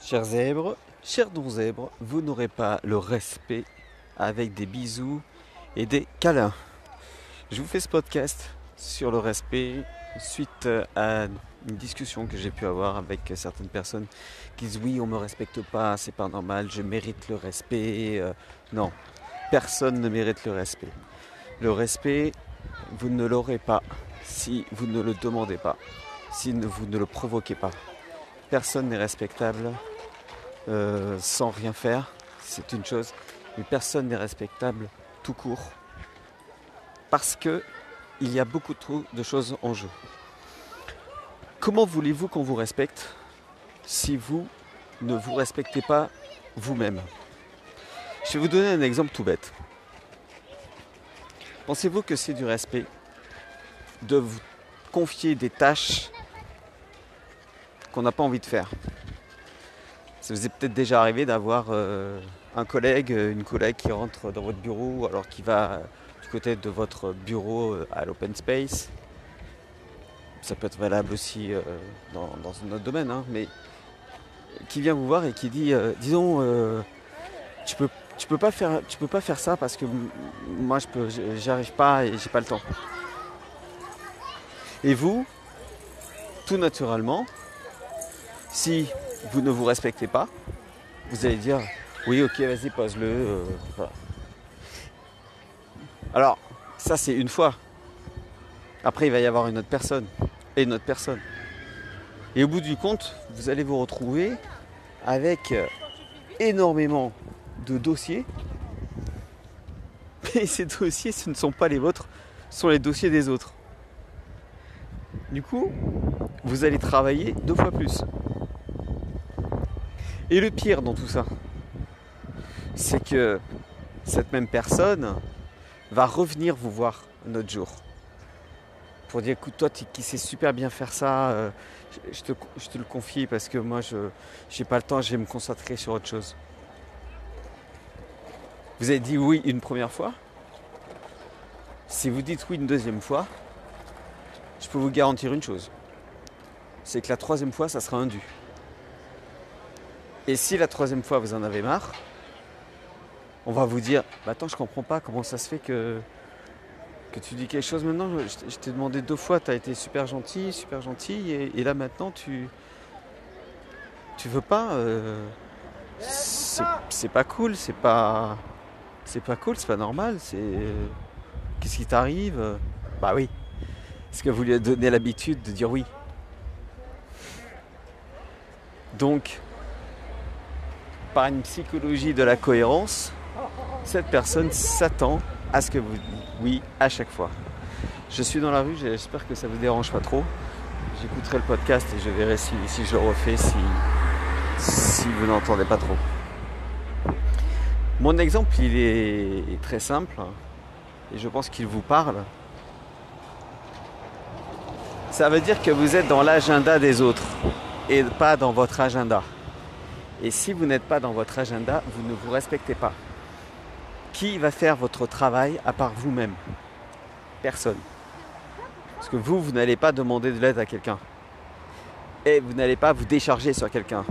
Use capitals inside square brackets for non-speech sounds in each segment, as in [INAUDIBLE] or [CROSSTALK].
Chers zèbres, chers non-zèbres, vous n'aurez pas le respect avec des bisous et des câlins. Je vous fais ce podcast sur le respect suite à une discussion que j'ai pu avoir avec certaines personnes qui disent oui on me respecte pas, c'est pas normal, je mérite le respect. Euh, non, personne ne mérite le respect. Le respect, vous ne l'aurez pas si vous ne le demandez pas, si vous ne le provoquez pas. Personne n'est respectable euh, sans rien faire, c'est une chose, mais personne n'est respectable tout court parce que il y a beaucoup trop de choses en jeu. Comment voulez-vous qu'on vous respecte si vous ne vous respectez pas vous-même? Je vais vous donner un exemple tout bête. Pensez-vous que c'est du respect de vous confier des tâches qu'on n'a pas envie de faire Ça vous est peut-être déjà arrivé d'avoir euh, un collègue, une collègue qui rentre dans votre bureau alors qu'il va du côté de votre bureau euh, à l'open space. Ça peut être valable aussi euh, dans, un autre domaine, hein, mais qui vient vous voir et qui dit, disons, tu peux tu peux pas faire tu peux pas faire ça parce que moi je peux j'y arrive pas et j'ai pas le temps. Et vous, tout naturellement, si vous ne vous respectez pas, vous allez dire oui ok vas-y pose-le. Euh, Alors, ça c'est une fois. Après il va y avoir une autre personne et une autre personne. Et au bout du compte, vous allez vous retrouver avec euh, énormément de dossiers. [LAUGHS] Mais ces dossiers, ce ne sont pas les vôtres, ce sont les dossiers des autres. Du coup, vous allez travailler deux fois plus. Et le pire dans tout ça, c'est que cette même personne va revenir vous voir un autre jour. Pour dire, écoute, toi qui sais super bien faire ça, euh, je, te, je, te, le confie parce que moi, je n'ai pas le temps, je vais me concentrer sur autre chose. Vous avez dit oui une première fois. Si vous dites oui une deuxième fois, je peux vous garantir une chose. C'est que la troisième fois, ça sera un dû. Et si la troisième fois, vous en avez marre, on va vous dire, bah attends, je comprends pas comment ça se fait que, tu dis quelque chose maintenant. Je t'ai demandé deux fois, tu as été super gentil, super gentil, et, là maintenant, tu, tu veux pas. Euh, c'est pas cool, c'est pas pas cool, c'est pas normal, c'est. Qu'est-ce qui t'arrive? Bah oui. Est-ce que vous lui avez donné l'habitude de dire oui? Donc, par une psychologie de la cohérence, cette personne s'attend à ce que vous dites oui à chaque fois. Je suis dans la rue, j'espère que ça vous dérange pas trop. J'écouterai le podcast et je verrai si, je le refais, si, si vous n'entendez pas trop. Mon exemple, il est très simple et je pense qu'il vous parle. Ça veut dire que vous êtes dans l'agenda des autres et pas dans votre agenda. Et si vous n'êtes pas dans votre agenda, vous ne vous respectez pas. Qui va faire votre travail à part vous-même? Personne. Parce que vous, vous n'allez pas demander de l'aide à quelqu'un. Et vous n'allez pas vous décharger sur quelqu'un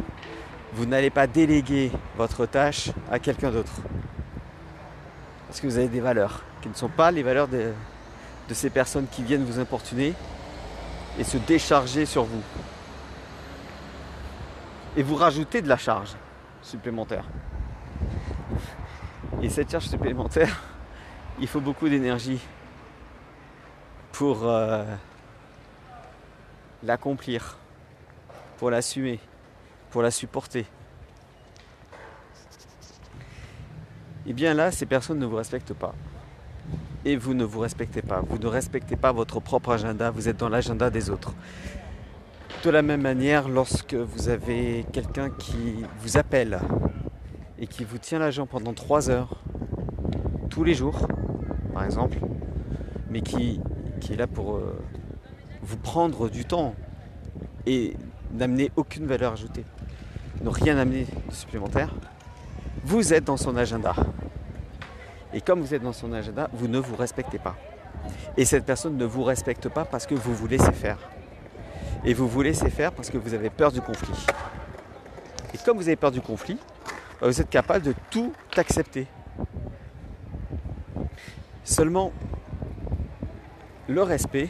vous n'allez pas déléguer votre tâche à quelqu'un d'autre. Parce que vous avez des valeurs qui ne sont pas les valeurs de, ces personnes qui viennent vous importuner et se décharger sur vous. Et vous rajoutez de la charge supplémentaire. Et cette charge supplémentaire, il faut beaucoup d'énergie pour euh, l'accomplir, pour l'assumer pour la supporter. Et bien là, ces personnes ne vous respectent pas. Et vous ne vous respectez pas. Vous ne respectez pas votre propre agenda, vous êtes dans l'agenda des autres. De la même manière, lorsque vous avez quelqu'un qui vous appelle et qui vous tient l'agent pendant trois heures, tous les jours, par exemple, mais qui, qui est là pour euh, vous prendre du temps et n'amener aucune valeur ajoutée ne rien amener de supplémentaire, vous êtes dans son agenda. Et comme vous êtes dans son agenda, vous ne vous respectez pas. Et cette personne ne vous respecte pas parce que vous vous laissez faire. Et vous vous laissez faire parce que vous avez peur du conflit. Et comme vous avez peur du conflit, bah, vous êtes capable de tout accepter. Seulement, le respect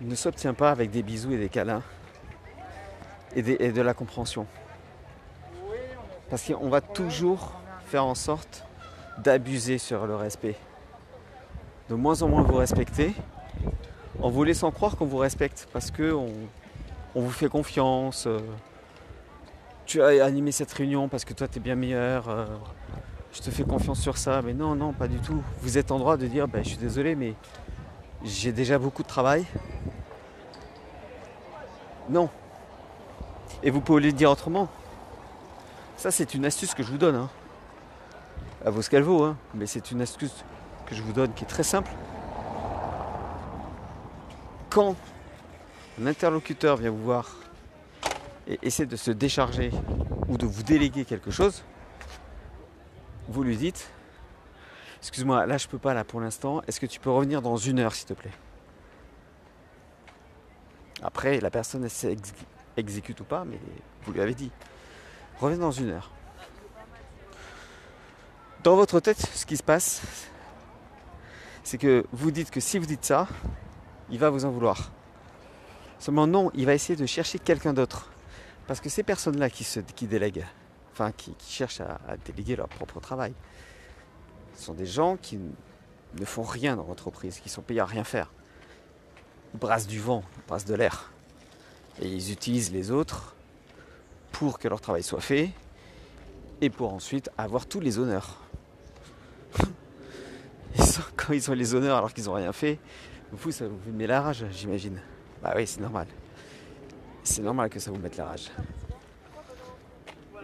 ne s'obtient pas avec des bisous et des câlins et, de la compréhension. Parce qu'on va toujours faire en sorte d'abuser sur le respect. De moins en moins vous respecter, en vous laissant croire qu'on vous respecte, parce qu'on on vous fait confiance. Euh, tu as animé cette réunion parce que toi tu es bien meilleur. Euh, je te fais confiance sur ça. Mais non, non, pas du tout. Vous êtes en droit de dire ben, je suis désolé, mais j'ai déjà beaucoup de travail. Non. Et vous pouvez le dire autrement. Ça, c'est une astuce que je vous donne. Hein. À qu'elle vaut, hein. mais c'est une astuce que je vous donne qui est très simple. Quand un interlocuteur vient vous voir et essaie de se décharger ou de vous déléguer quelque chose, vous lui dites Excuse-moi, là je peux pas là pour l'instant, est-ce que tu peux revenir dans une heure s'il te plaît? Après, la personne s'exécute ou pas, mais vous lui avez dit Reviens dans une heure. Dans votre tête, ce qui se passe, c'est que vous dites que si vous dites ça, il va vous en vouloir. Seulement non, il va essayer de chercher quelqu'un d'autre. Parce que ces personnes-là qui, délèguent, enfin qui, cherchent à, déléguer leur propre travail, ce sont des gens qui ne font rien dans l'entreprise, qui sont payés à rien faire. Ils brassent du vent, ils brassent de l'air. Et ils utilisent les autres pour que leur travail soit fait et pour ensuite avoir tous les honneurs. [LAUGHS] quand ils ont les honneurs alors qu'ils n'ont rien fait, vous, ça vous met la rage, j'imagine. Bah oui, c'est normal. C'est normal que ça vous mette la rage.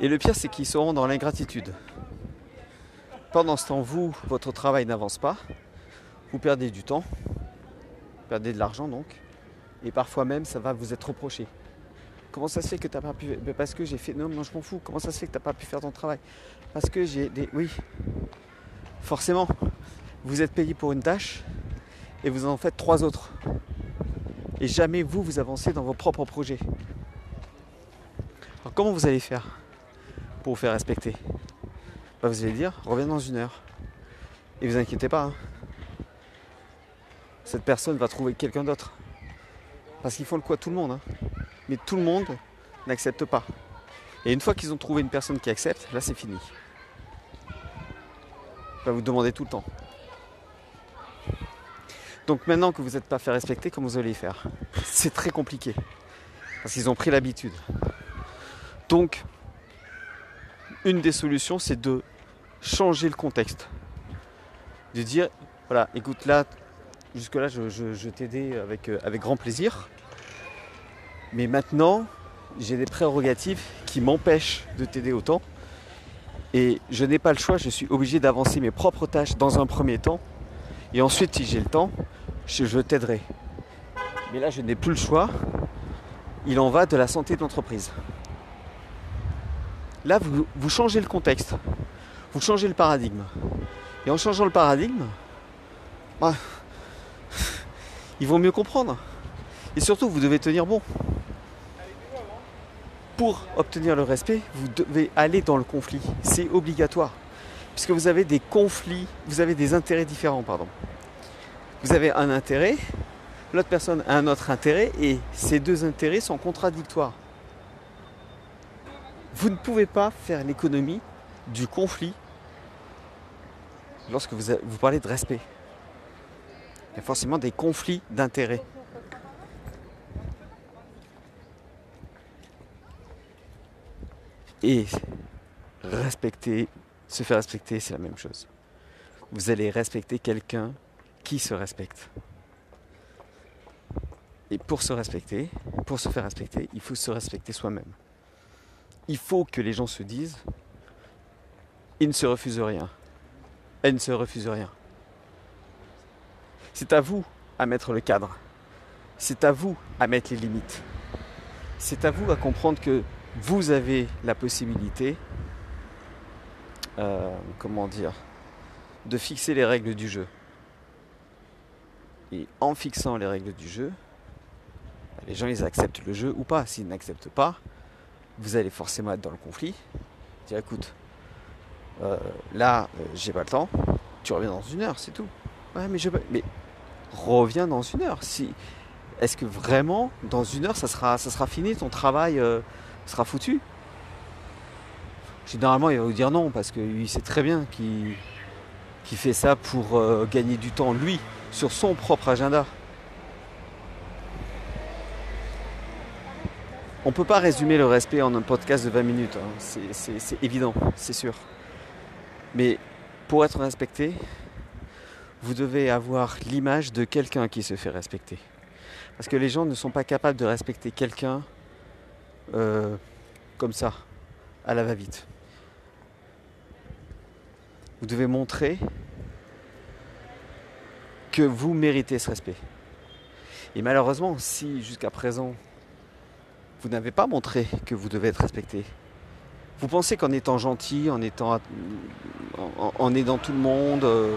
Et le pire, c'est qu'ils seront dans l'ingratitude. Pendant ce temps, vous, votre travail n'avance pas. Vous perdez du temps. Vous perdez de l'argent donc. Et parfois même, ça va vous être reproché. Comment ça se fait que tu n'as pas pu. Ben, parce que j'ai fait. Non, non, je m'en fous. Comment ça se fait que tu n'as pas pu faire ton travail? Parce que j'ai des. Oui. Forcément. Vous êtes payé pour une tâche et vous en faites trois autres et jamais vous, vous avancez dans vos propres projets. Alors comment vous allez faire pour vous faire respecter? Bah, Vous allez dire, reviens dans une heure. Et vous inquiétez pas, hein. cette personne va trouver quelqu'un d'autre. Parce qu'ils font le quoi tout le monde. Hein. Mais tout le monde n'accepte pas. Et une fois qu'ils ont trouvé une personne qui accepte, là c'est fini. Va vous demander tout le temps. Donc maintenant que vous n'êtes pas fait respecter, comment vous allez faire? C'est très compliqué. Parce qu'ils ont pris l'habitude. Donc, une des solutions, c'est de changer le contexte. De dire, voilà, écoute là, jusque-là, je, je, avec, euh, avec grand plaisir. Mais maintenant, j'ai des prérogatives qui m'empêchent de t'aider autant. Et je n'ai pas le choix, je suis obligé d'avancer mes propres tâches dans un premier temps. Et ensuite, si j'ai le temps, je, t'aiderai. Mais là, je n'ai plus le choix. Il en va de la santé de l'entreprise. Là, vous, changez le contexte. Vous changez le paradigme. Et en changeant le paradigme, bah, ils vont mieux comprendre. Et surtout, vous devez tenir bon. Pour obtenir le respect, vous devez aller dans le conflit. C'est obligatoire. Puisque vous avez des conflits, vous avez des intérêts différents, pardon vous avez un intérêt, l'autre personne a un autre intérêt, et ces deux intérêts sont contradictoires. Vous ne pouvez pas faire l'économie du conflit lorsque vous, vous parlez de respect. Il y a forcément des conflits d'intérêts. Et respecter, se faire respecter, c'est la même chose. Vous allez respecter quelqu'un qui se respecte. Et pour se respecter, pour se faire respecter, il faut se respecter soi-même. Il faut que les gens se disent, il ne se refuse rien. Elle ne se refuse rien. C'est à vous à mettre le cadre. C'est à vous à mettre les limites. C'est à vous à comprendre que vous avez la possibilité, euh, comment dire, de fixer les règles du jeu. Et en fixant les règles du jeu, bah, les gens ils acceptent le jeu ou pas. S'ils n'acceptent pas, vous allez forcément être dans le conflit. Dire écoute, euh, là, euh, j'ai pas le temps, tu reviens dans une heure, c'est tout. Ouais, mais reviens dans une heure. Si, est-ce que vraiment, dans une heure, ça sera, fini, ton travail sera foutu? Généralement, il va vous dire non, parce qu'il sait très bien qu'il fait ça pour gagner du temps, lui, sur son propre agenda. On ne peut pas résumer le respect en un podcast de 20 minutes, hein. c'est évident, c'est sûr. Mais pour être respecté, vous devez avoir l'image de quelqu'un qui se fait respecter. Parce que les gens ne sont pas capables de respecter quelqu'un euh, comme ça, à la va-vite. Vous devez montrer que vous méritez ce respect. Et malheureusement, si jusqu'à présent vous n'avez pas montré que vous devez être respecté. Vous pensez qu'en étant gentil, en étant en, aidant tout le monde, euh,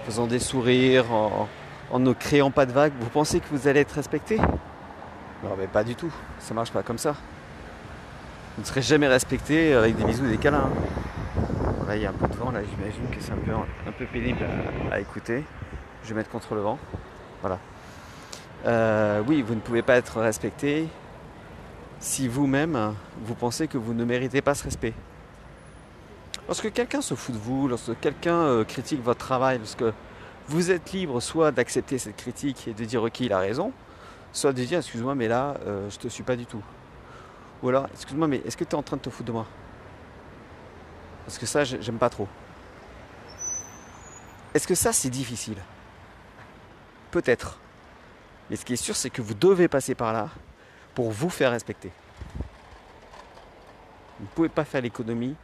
en faisant des sourires, en, ne créant pas de vagues, vous pensez que vous allez être respecté? Non mais pas du tout, ça marche pas comme ça. Vous ne serez jamais respecté avec des bisous et des câlins. Un peu de vent, là j'imagine que c'est un peu, un peu pénible à, écouter. Je vais mettre contre le vent. Voilà. Euh, oui, vous ne pouvez pas être respecté si vous-même, vous pensez que vous ne méritez pas ce respect. Lorsque quelqu'un se fout de vous, lorsque quelqu'un euh, critique votre travail, lorsque vous êtes libre soit d'accepter cette critique et de dire ok il a raison, soit de dire excuse-moi mais là euh, je te suis pas du tout. Ou alors excuse-moi mais est-ce que tu es en train de te foutre de moi? Parce que ça j'aime pas trop. Est-ce que ça c'est difficile? Peut-être. Mais ce qui est sûr c'est que vous devez passer par là pour vous faire respecter. Vous ne pouvez pas faire l'économie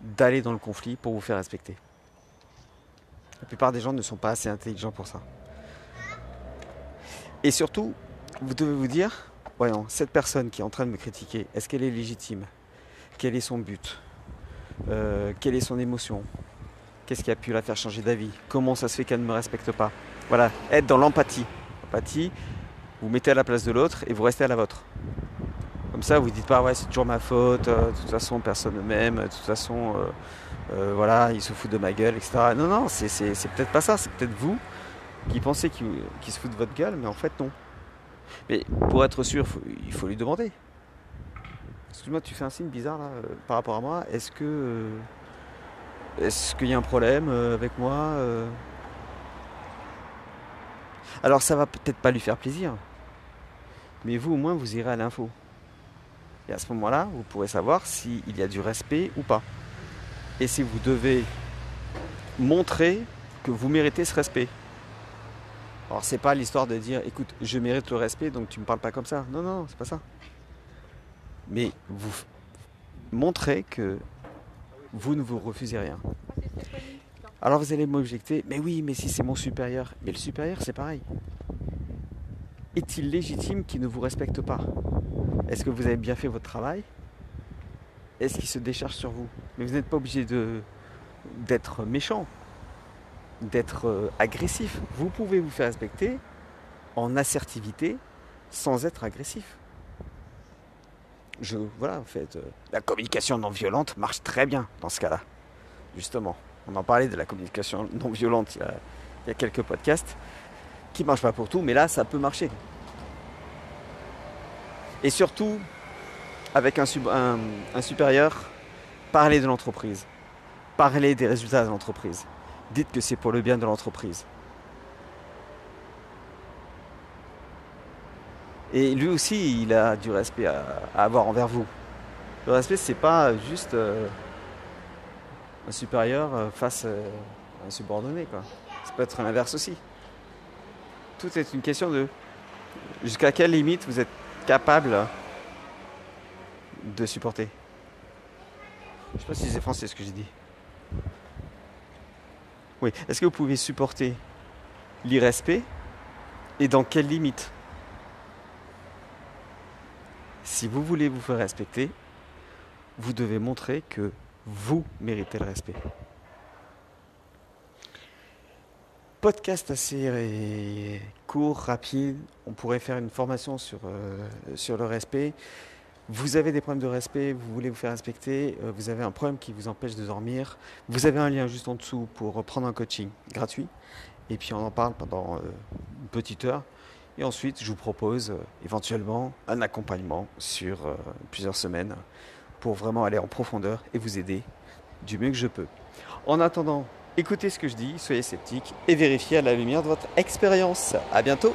d'aller dans le conflit pour vous faire respecter. La plupart des gens ne sont pas assez intelligents pour ça. Et surtout, vous devez vous dire, voyons, cette personne qui est en train de me critiquer, est-ce qu'elle est légitime? Quel est son but? Euh, Quelle est son émotion? Qu'est-ce qui a pu la faire changer d'avis? Comment ça se fait qu'elle ne me respecte pas? Voilà, être dans l'empathie. L'empathie, vous mettez à la place de l'autre et vous restez à la vôtre. Comme ça, vous ne dites pas ouais c'est toujours ma faute, euh, de toute façon personne ne m'aime, de toute façon euh, voilà il se fout de ma gueule, etc. Non non, c'est, peut-être pas ça, c'est peut-être vous qui pensez qu'il, se fout de votre gueule, mais en fait non. Mais pour être sûr, il faut lui demander. Excuse-moi, tu fais un signe bizarre là par rapport à moi. Est-ce que est-ce qu'il y a un problème avec moi alors ça va peut-être pas lui faire plaisir, mais vous au moins vous irez à l'info. Et à ce moment-là, vous pourrez savoir s'il y a du respect ou pas. Et si vous devez montrer que vous méritez ce respect. Alors c'est pas l'histoire de dire écoute, je mérite le respect donc tu me parles pas comme ça. Non non, c'est pas ça. Mais vous montrez que vous ne vous refusez rien. Alors vous allez m'objecter, mais oui, mais si c'est mon supérieur, mais le supérieur c'est pareil. Est-il légitime qu'il ne vous respecte pas? Est-ce que vous avez bien fait votre travail? Est-ce qu'il se décharge sur vous? Mais vous n'êtes pas obligé de, d'être méchant, d'être euh, agressif. Vous pouvez vous faire respecter en assertivité sans être agressif. Je, voilà, en fait, euh, la communication non violente marche très bien dans ce cas-là, justement. On en parlait de la communication non violente il y a, quelques podcasts qui ne marchent pas pour tout, mais là ça peut marcher. Et surtout, avec un, un supérieur, parlez de l'entreprise. Parlez des résultats de l'entreprise. Dites que c'est pour le bien de l'entreprise. Et lui aussi, il a du respect à, avoir envers vous. Le respect, c'est pas juste euh, un supérieur euh, face à euh, un subordonné. Quoi. Ça peut être l'inverse aussi. Tout est une question de jusqu'à quelle limite vous êtes capable de supporter. Je ne sais pas si c'est français ce que j'ai dit. Oui. Est-ce que vous pouvez supporter l'irrespect et dans quelle limite? Si vous voulez vous faire respecter, vous devez montrer que vous méritez le respect. Podcast assez court, rapide. On pourrait faire une formation sur, euh, sur le respect. Vous avez des problèmes de respect, vous voulez vous faire respecter, euh, vous avez un problème qui vous empêche de dormir, vous avez un lien juste en dessous pour prendre un coaching gratuit. Et puis on en parle pendant euh, une petite heure. Et ensuite, je vous propose euh, éventuellement un accompagnement sur plusieurs semaines pour vraiment aller en profondeur et vous aider du mieux que je peux. En attendant, écoutez ce que je dis, soyez sceptiques et vérifiez à la lumière de votre expérience. À bientôt!